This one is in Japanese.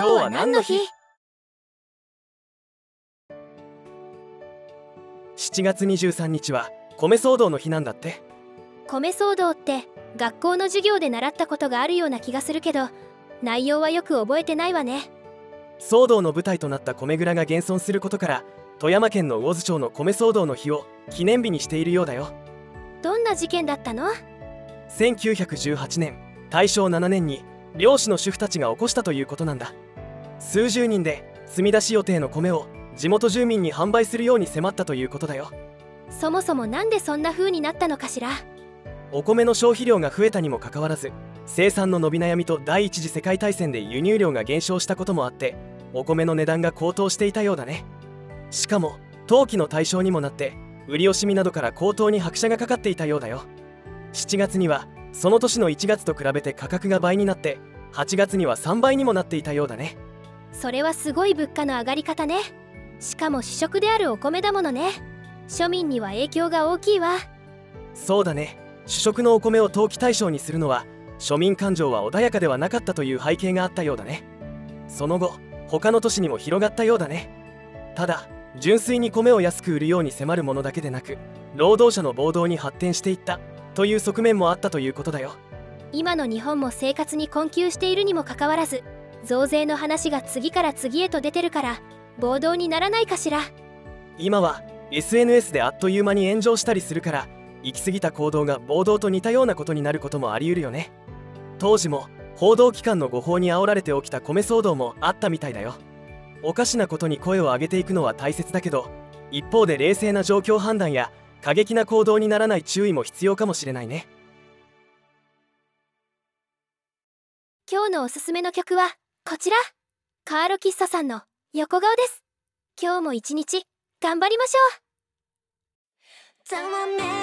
今日は何の日 ?7 月23日は米騒動の日なんだって。米騒動って学校の授業で習ったことがあるような気がするけど内容はよく覚えてないわね。騒動の舞台となった米蔵が現存することから富山県の魚津町の米騒動の日を記念日にしているようだよ。どんな事件だったの？1918年大正7年に漁師の主婦たちが起こしたということなんだ数十人で積み出し予定の米を地元住民に販売するように迫ったということだよ。そもそもなんでそんな風になったのかしら？お米の消費量が増えたにもかかわらず生産の伸び悩みと第一次世界大戦で輸入量が減少したこともあってお米の値段が高騰していたようだね。しかも陶器の対象にもなって売り惜しみなどから高騰に拍車がかかっていたようだよ。7月にはその年の1月と比べて価格が倍になって8月には3倍にもなっていたようだねそれはすごい物価の上がり方ね。しかも主食であるお米だものね。庶民には影響が大きいわ。そうだね。主食のお米を投機対象にするのは庶民感情は穏やかではなかったという背景があったようだね。その後他の都市にも広がったようだね。ただ純粋に米を安く売るように迫るものだけでなく労働者の暴動に発展していったという側面もあったということだよ。今の日本も生活に困窮しているにもかかわらず増税の話が次から次へと出てるから暴動にならないかしら。今は SNS であっという間に炎上したりするから行き過ぎた行動が暴動と似たようなことになることもあり得るよね。当時も報道機関の誤報に煽られて起きた米騒動もあったみたいだよ。おかしなことに声を上げていくのは大切だけど一方で冷静な状況判断や過激な行動にならない注意も必要かもしれないね。今日のおすすめの曲はこちらカーロ喫茶さんの横顔です。今日も一日頑張りましょう。